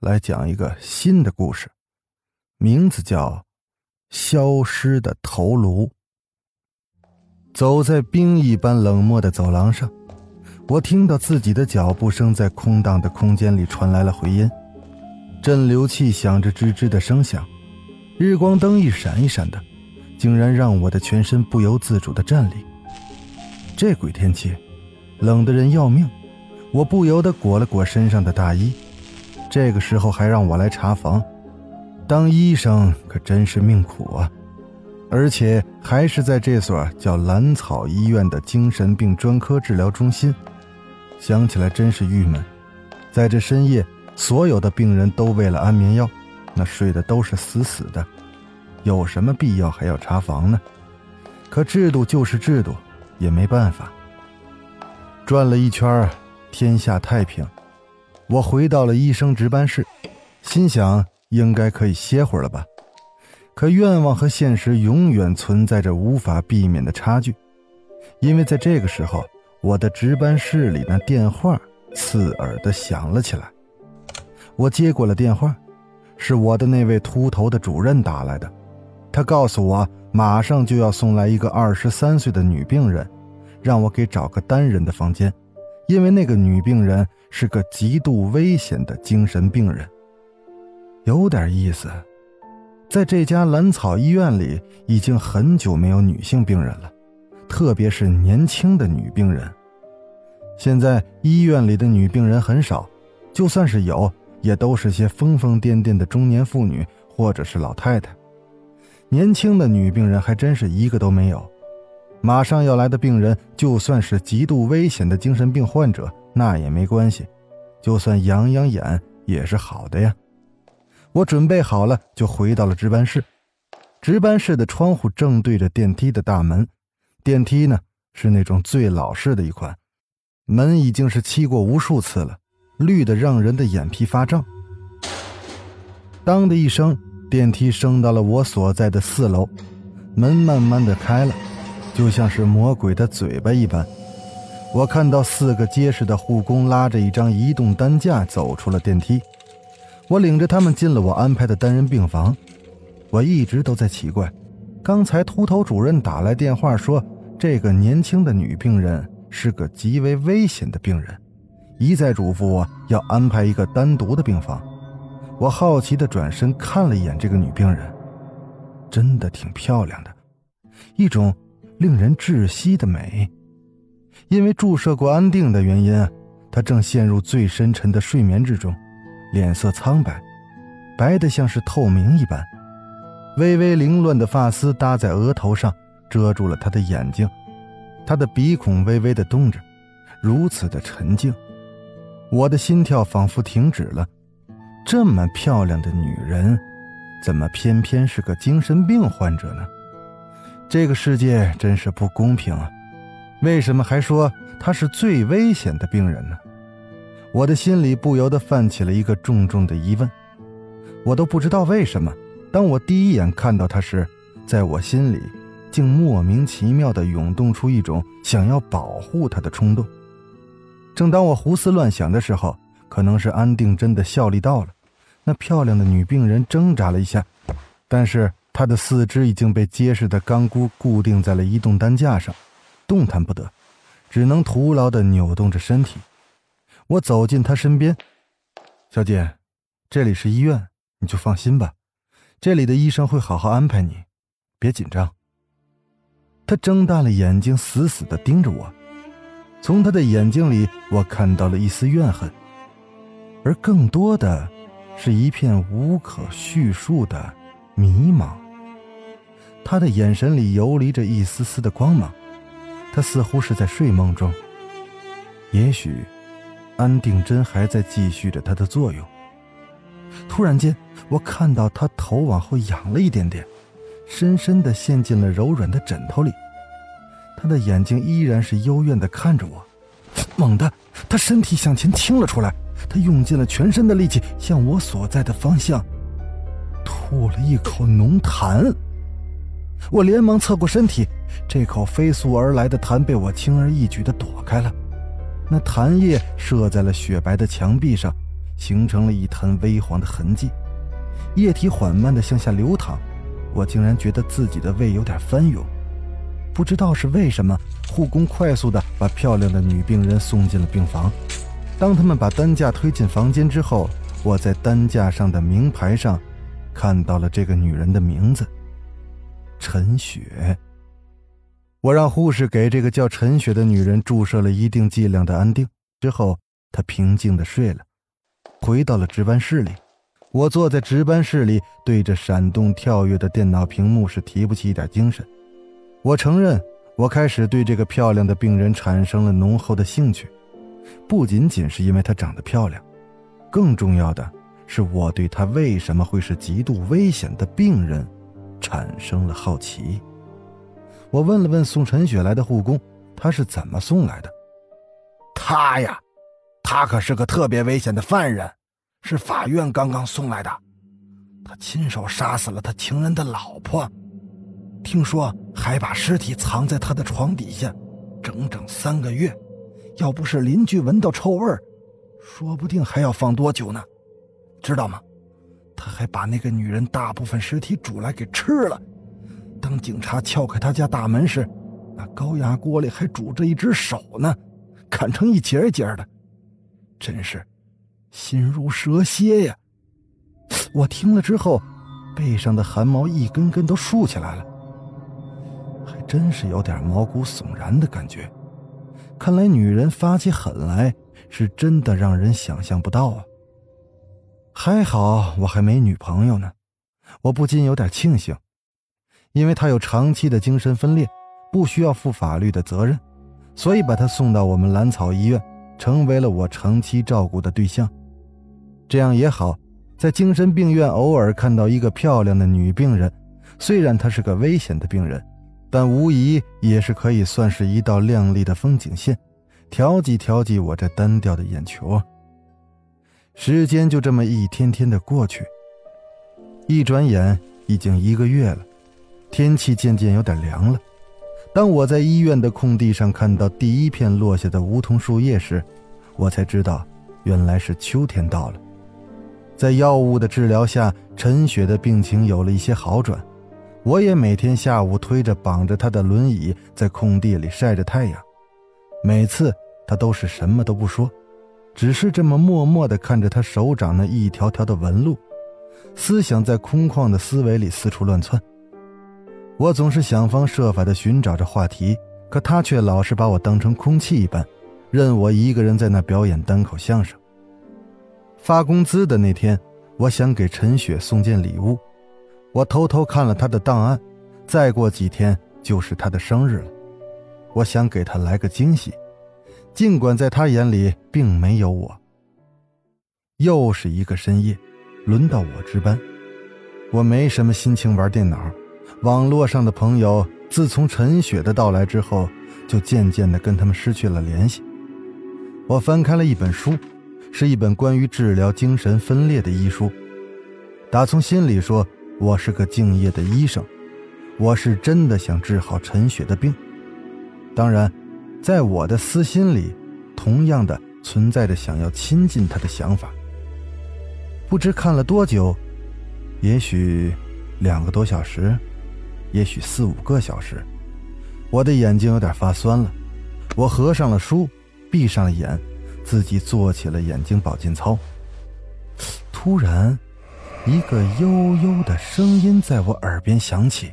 来讲一个新的故事，名字叫《消失的头颅》。走在冰一般冷漠的走廊上，我听到自己的脚步声在空荡的空间里传来了回音，镇流器响着吱吱的声响，日光灯一闪一闪的，竟然让我的全身不由自主的颤栗。这鬼天气，冷的人要命，我不由得裹了裹身上的大衣。这个时候还让我来查房，当医生可真是命苦啊！而且还是在这所叫兰草医院的精神病专科治疗中心，想起来真是郁闷。在这深夜，所有的病人都为了安眠药，那睡的都是死死的，有什么必要还要查房呢？可制度就是制度，也没办法。转了一圈，天下太平。我回到了医生值班室，心想应该可以歇会儿了吧。可愿望和现实永远存在着无法避免的差距，因为在这个时候，我的值班室里那电话刺耳的响了起来。我接过了电话，是我的那位秃头的主任打来的，他告诉我马上就要送来一个二十三岁的女病人，让我给找个单人的房间，因为那个女病人。是个极度危险的精神病人，有点意思。在这家兰草医院里，已经很久没有女性病人了，特别是年轻的女病人。现在医院里的女病人很少，就算是有，也都是些疯疯癫癫的中年妇女或者是老太太。年轻的女病人还真是一个都没有。马上要来的病人，就算是极度危险的精神病患者。那也没关系，就算养养眼也是好的呀。我准备好了，就回到了值班室。值班室的窗户正对着电梯的大门，电梯呢是那种最老式的一款，门已经是漆过无数次了，绿的让人的眼皮发胀。当的一声，电梯升到了我所在的四楼，门慢慢的开了，就像是魔鬼的嘴巴一般。我看到四个结实的护工拉着一张移动担架走出了电梯，我领着他们进了我安排的单人病房。我一直都在奇怪，刚才秃头主任打来电话说，这个年轻的女病人是个极为危险的病人，一再嘱咐我要安排一个单独的病房。我好奇地转身看了一眼这个女病人，真的挺漂亮的，一种令人窒息的美。因为注射过安定的原因，他正陷入最深沉的睡眠之中，脸色苍白，白得像是透明一般。微微凌乱的发丝搭在额头上，遮住了他的眼睛。他的鼻孔微微的动着，如此的沉静，我的心跳仿佛停止了。这么漂亮的女人，怎么偏偏是个精神病患者呢？这个世界真是不公平啊！为什么还说他是最危险的病人呢？我的心里不由得泛起了一个重重的疑问。我都不知道为什么，当我第一眼看到他时，在我心里竟莫名其妙地涌动出一种想要保护他的冲动。正当我胡思乱想的时候，可能是安定针的效力到了，那漂亮的女病人挣扎了一下，但是她的四肢已经被结实的钢箍固定在了移动担架上。动弹不得，只能徒劳的扭动着身体。我走进他身边，小姐，这里是医院，你就放心吧，这里的医生会好好安排你，别紧张。他睁大了眼睛，死死的盯着我，从他的眼睛里，我看到了一丝怨恨，而更多的，是一片无可叙述的迷茫。他的眼神里游离着一丝丝的光芒。他似乎是在睡梦中，也许安定针还在继续着它的作用。突然间，我看到他头往后仰了一点点，深深的陷进了柔软的枕头里。他的眼睛依然是幽怨的看着我。猛地，他身体向前倾了出来，他用尽了全身的力气向我所在的方向吐了一口浓痰。我连忙侧过身体，这口飞速而来的痰被我轻而易举地躲开了。那痰液射在了雪白的墙壁上，形成了一滩微黄的痕迹，液体缓慢地向下流淌。我竟然觉得自己的胃有点翻涌。不知道是为什么，护工快速地把漂亮的女病人送进了病房。当他们把担架推进房间之后，我在担架上的名牌上看到了这个女人的名字——陈雪。我让护士给这个叫陈雪的女人注射了一定剂量的安定，之后她平静地睡了。回到了值班室里，我坐在值班室里，对着闪动跳跃的电脑屏幕是提不起一点精神。我承认，我开始对这个漂亮的病人产生了浓厚的兴趣，不仅仅是因为她长得漂亮，更重要的是我对她为什么会是极度危险的病人产生了好奇。我问了问送陈雪来的护工，他是怎么送来的？他呀，他可是个特别危险的犯人，是法院刚刚送来的。他亲手杀死了他情人的老婆，听说还把尸体藏在他的床底下，整整三个月。要不是邻居闻到臭味说不定还要放多久呢。知道吗？他还把那个女人大部分尸体煮来给吃了。当警察撬开他家大门时，那高压锅里还煮着一只手呢，砍成一节一节的，真是心如蛇蝎呀！我听了之后，背上的汗毛一根根都竖起来了，还真是有点毛骨悚然的感觉。看来女人发起狠来是真的让人想象不到啊！还好我还没女朋友呢，我不禁有点庆幸。因为他有长期的精神分裂，不需要负法律的责任，所以把他送到我们兰草医院，成为了我长期照顾的对象。这样也好，在精神病院偶尔看到一个漂亮的女病人，虽然她是个危险的病人，但无疑也是可以算是一道亮丽的风景线，调剂调剂我这单调的眼球。时间就这么一天天的过去，一转眼已经一个月了。天气渐渐有点凉了。当我在医院的空地上看到第一片落下的梧桐树叶时，我才知道，原来是秋天到了。在药物的治疗下，陈雪的病情有了一些好转。我也每天下午推着绑着她的轮椅在空地里晒着太阳。每次她都是什么都不说，只是这么默默地看着她手掌那一条条的纹路，思想在空旷的思维里四处乱窜。我总是想方设法地寻找着话题，可他却老是把我当成空气一般，任我一个人在那表演单口相声。发工资的那天，我想给陈雪送件礼物，我偷偷看了她的档案，再过几天就是她的生日了，我想给她来个惊喜，尽管在她眼里并没有我。又是一个深夜，轮到我值班，我没什么心情玩电脑。网络上的朋友，自从陈雪的到来之后，就渐渐的跟他们失去了联系。我翻开了一本书，是一本关于治疗精神分裂的医书。打从心里说，我是个敬业的医生，我是真的想治好陈雪的病。当然，在我的私心里，同样的存在着想要亲近她的想法。不知看了多久，也许两个多小时。也许四五个小时，我的眼睛有点发酸了。我合上了书，闭上了眼，自己做起了眼睛保健操。突然，一个悠悠的声音在我耳边响起：“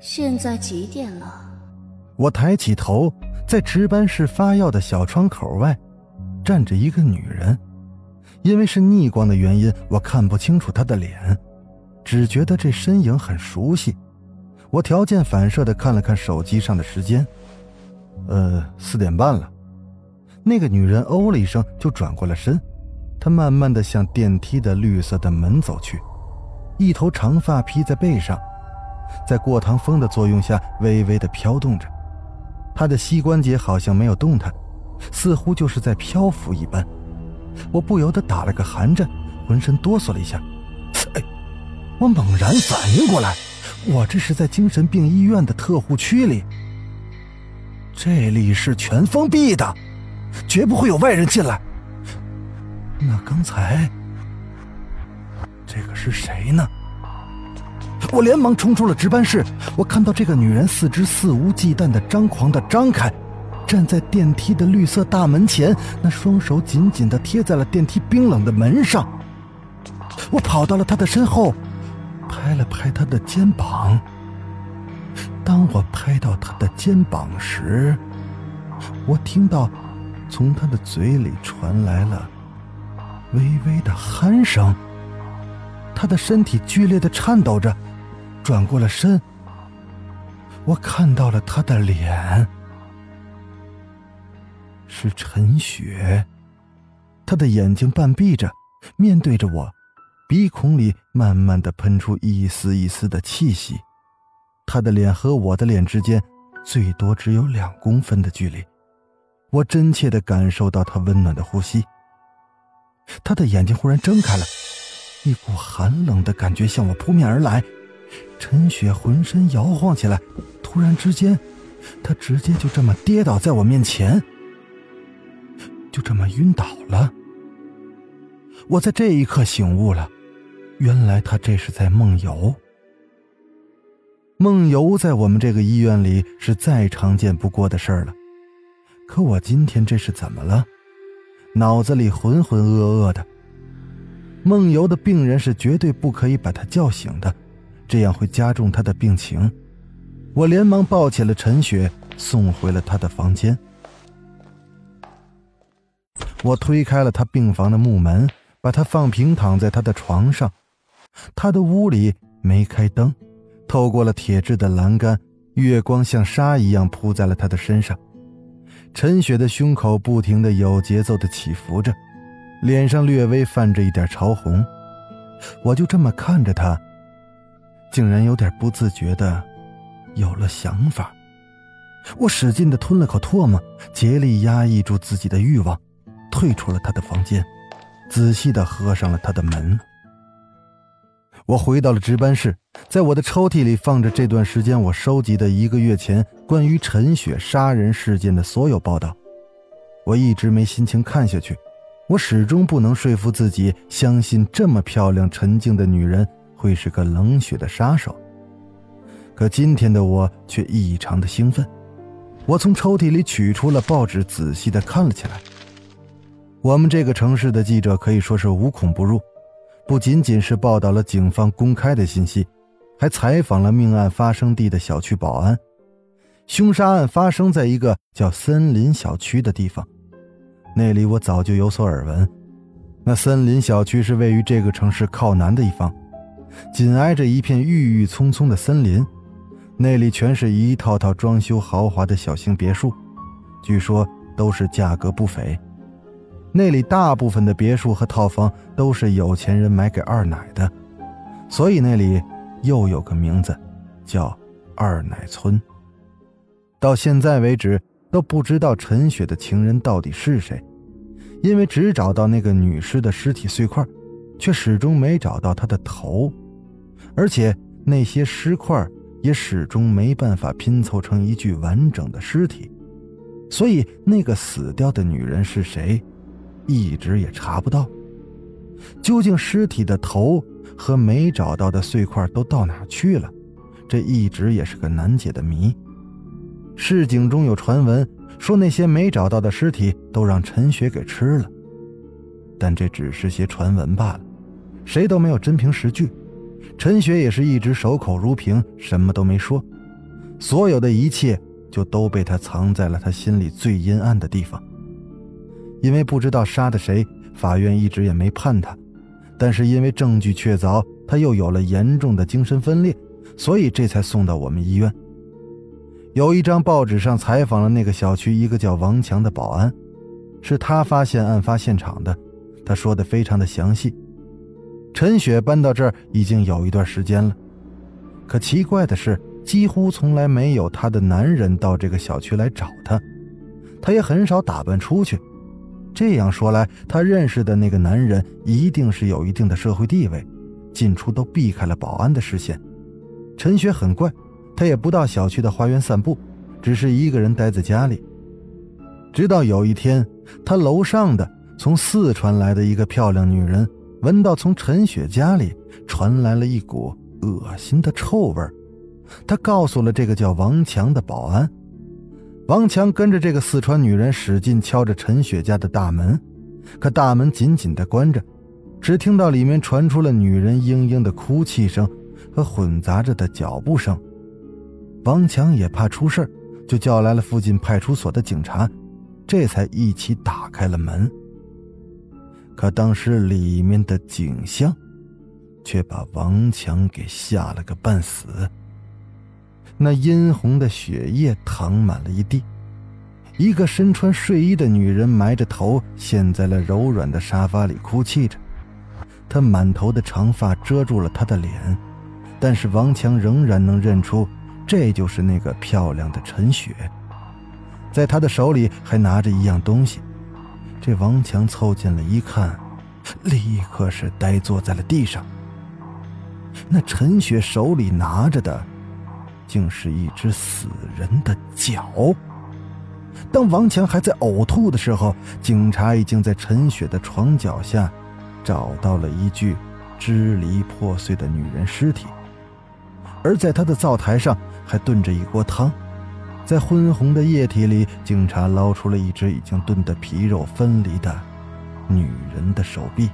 现在几点了？”我抬起头，在值班室发药的小窗口外，站着一个女人。因为是逆光的原因，我看不清楚她的脸，只觉得这身影很熟悉。我条件反射的看了看手机上的时间，呃，四点半了。那个女人哦了一声，就转过了身。她慢慢的向电梯的绿色的门走去，一头长发披在背上，在过堂风的作用下微微的飘动着。她的膝关节好像没有动弹，似乎就是在漂浮一般。我不由得打了个寒颤，浑身哆嗦了一下。哎，我猛然反应过来，我这是在精神病医院的特护区里，这里是全封闭的，绝不会有外人进来。那刚才这个是谁呢？我连忙冲出了值班室。我看到这个女人四肢肆无忌惮的张狂的张开，站在电梯的绿色大门前，那双手紧紧的贴在了电梯冰冷的门上。我跑到了她的身后，拍了拍他的肩膀。当我拍到他的肩膀时，我听到从他的嘴里传来了。微微的鼾声，他的身体剧烈的颤抖着，转过了身。我看到了他的脸，是陈雪，他的眼睛半闭着，面对着我，鼻孔里慢慢的喷出一丝一丝的气息。他的脸和我的脸之间，最多只有两公分的距离，我真切的感受到他温暖的呼吸。他的眼睛忽然睁开了，一股寒冷的感觉向我扑面而来。陈雪浑身摇晃起来，突然之间，她直接就这么跌倒在我面前，就这么晕倒了。我在这一刻醒悟了，原来她这是在梦游。梦游在我们这个医院里是再常见不过的事儿了，可我今天这是怎么了？脑子里浑浑噩噩的，梦游的病人是绝对不可以把他叫醒的，这样会加重他的病情。我连忙抱起了陈雪，送回了他的房间。我推开了他病房的木门，把他放平躺在他的床上。他的屋里没开灯，透过了铁质的栏杆，月光像纱一样铺在了他的身上。陈雪的胸口不停的有节奏的起伏着，脸上略微泛着一点潮红。我就这么看着他，竟然有点不自觉的有了想法。我使劲的吞了口唾沫，竭力压抑住自己的欲望，退出了他的房间，仔细的合上了他的门。我回到了值班室，在我的抽屉里放着这段时间我收集的一个月前关于陈雪杀人事件的所有报道。我一直没心情看下去，我始终不能说服自己相信这么漂亮、沉静的女人会是个冷血的杀手。可今天的我却异常的兴奋，我从抽屉里取出了报纸，仔细的看了起来。我们这个城市的记者可以说是无孔不入。不仅仅是报道了警方公开的信息，还采访了命案发生地的小区保安。凶杀案发生在一个叫森林小区的地方，那里我早就有所耳闻。那森林小区是位于这个城市靠南的一方，紧挨着一片郁郁葱葱的森林，那里全是一套套装修豪华的小型别墅，据说都是价格不菲。那里大部分的别墅和套房都是有钱人买给二奶的，所以那里又有个名字，叫二奶村。到现在为止都不知道陈雪的情人到底是谁，因为只找到那个女尸的尸体碎块，却始终没找到她的头，而且那些尸块也始终没办法拼凑成一具完整的尸体，所以那个死掉的女人是谁？一直也查不到，究竟尸体的头和没找到的碎块都到哪去了？这一直也是个难解的谜。市井中有传闻说，那些没找到的尸体都让陈雪给吃了，但这只是些传闻罢了，谁都没有真凭实据。陈雪也是一直守口如瓶，什么都没说，所有的一切就都被他藏在了他心里最阴暗的地方。因为不知道杀的谁，法院一直也没判他。但是因为证据确凿，他又有了严重的精神分裂，所以这才送到我们医院。有一张报纸上采访了那个小区一个叫王强的保安，是他发现案发现场的。他说的非常的详细。陈雪搬到这儿已经有一段时间了，可奇怪的是，几乎从来没有她的男人到这个小区来找她，她也很少打扮出去。这样说来，她认识的那个男人一定是有一定的社会地位，进出都避开了保安的视线。陈雪很怪，她也不到小区的花园散步，只是一个人待在家里。直到有一天，她楼上的从四川来的一个漂亮女人。闻到从陈雪家里传来了一股恶心的臭味他告诉了这个叫王强的保安。王强跟着这个四川女人使劲敲着陈雪家的大门，可大门紧紧的关着，只听到里面传出了女人嘤嘤的哭泣声和混杂着的脚步声。王强也怕出事就叫来了附近派出所的警察，这才一起打开了门。可当时里面的景象，却把王强给吓了个半死。那殷红的血液淌满了一地，一个身穿睡衣的女人埋着头陷在了柔软的沙发里哭泣着，她满头的长发遮住了她的脸，但是王强仍然能认出这就是那个漂亮的陈雪，在她的手里还拿着一样东西。这王强凑近了一看，立刻是呆坐在了地上。那陈雪手里拿着的，竟是一只死人的脚。当王强还在呕吐的时候，警察已经在陈雪的床脚下找到了一具支离破碎的女人尸体，而在他的灶台上还炖着一锅汤。在昏红的液体里，警察捞出了一只已经炖得皮肉分离的女人的手臂。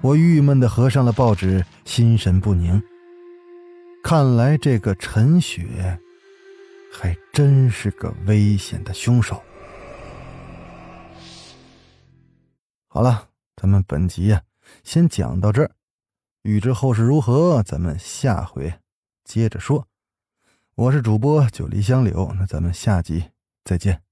我郁闷地合上了报纸，心神不宁。看来这个陈雪还真是个危险的凶手。好了，咱们本集呀，先讲到这儿。欲知后事如何，咱们下回接着说。我是主播九黎香柳，那咱们下集再见。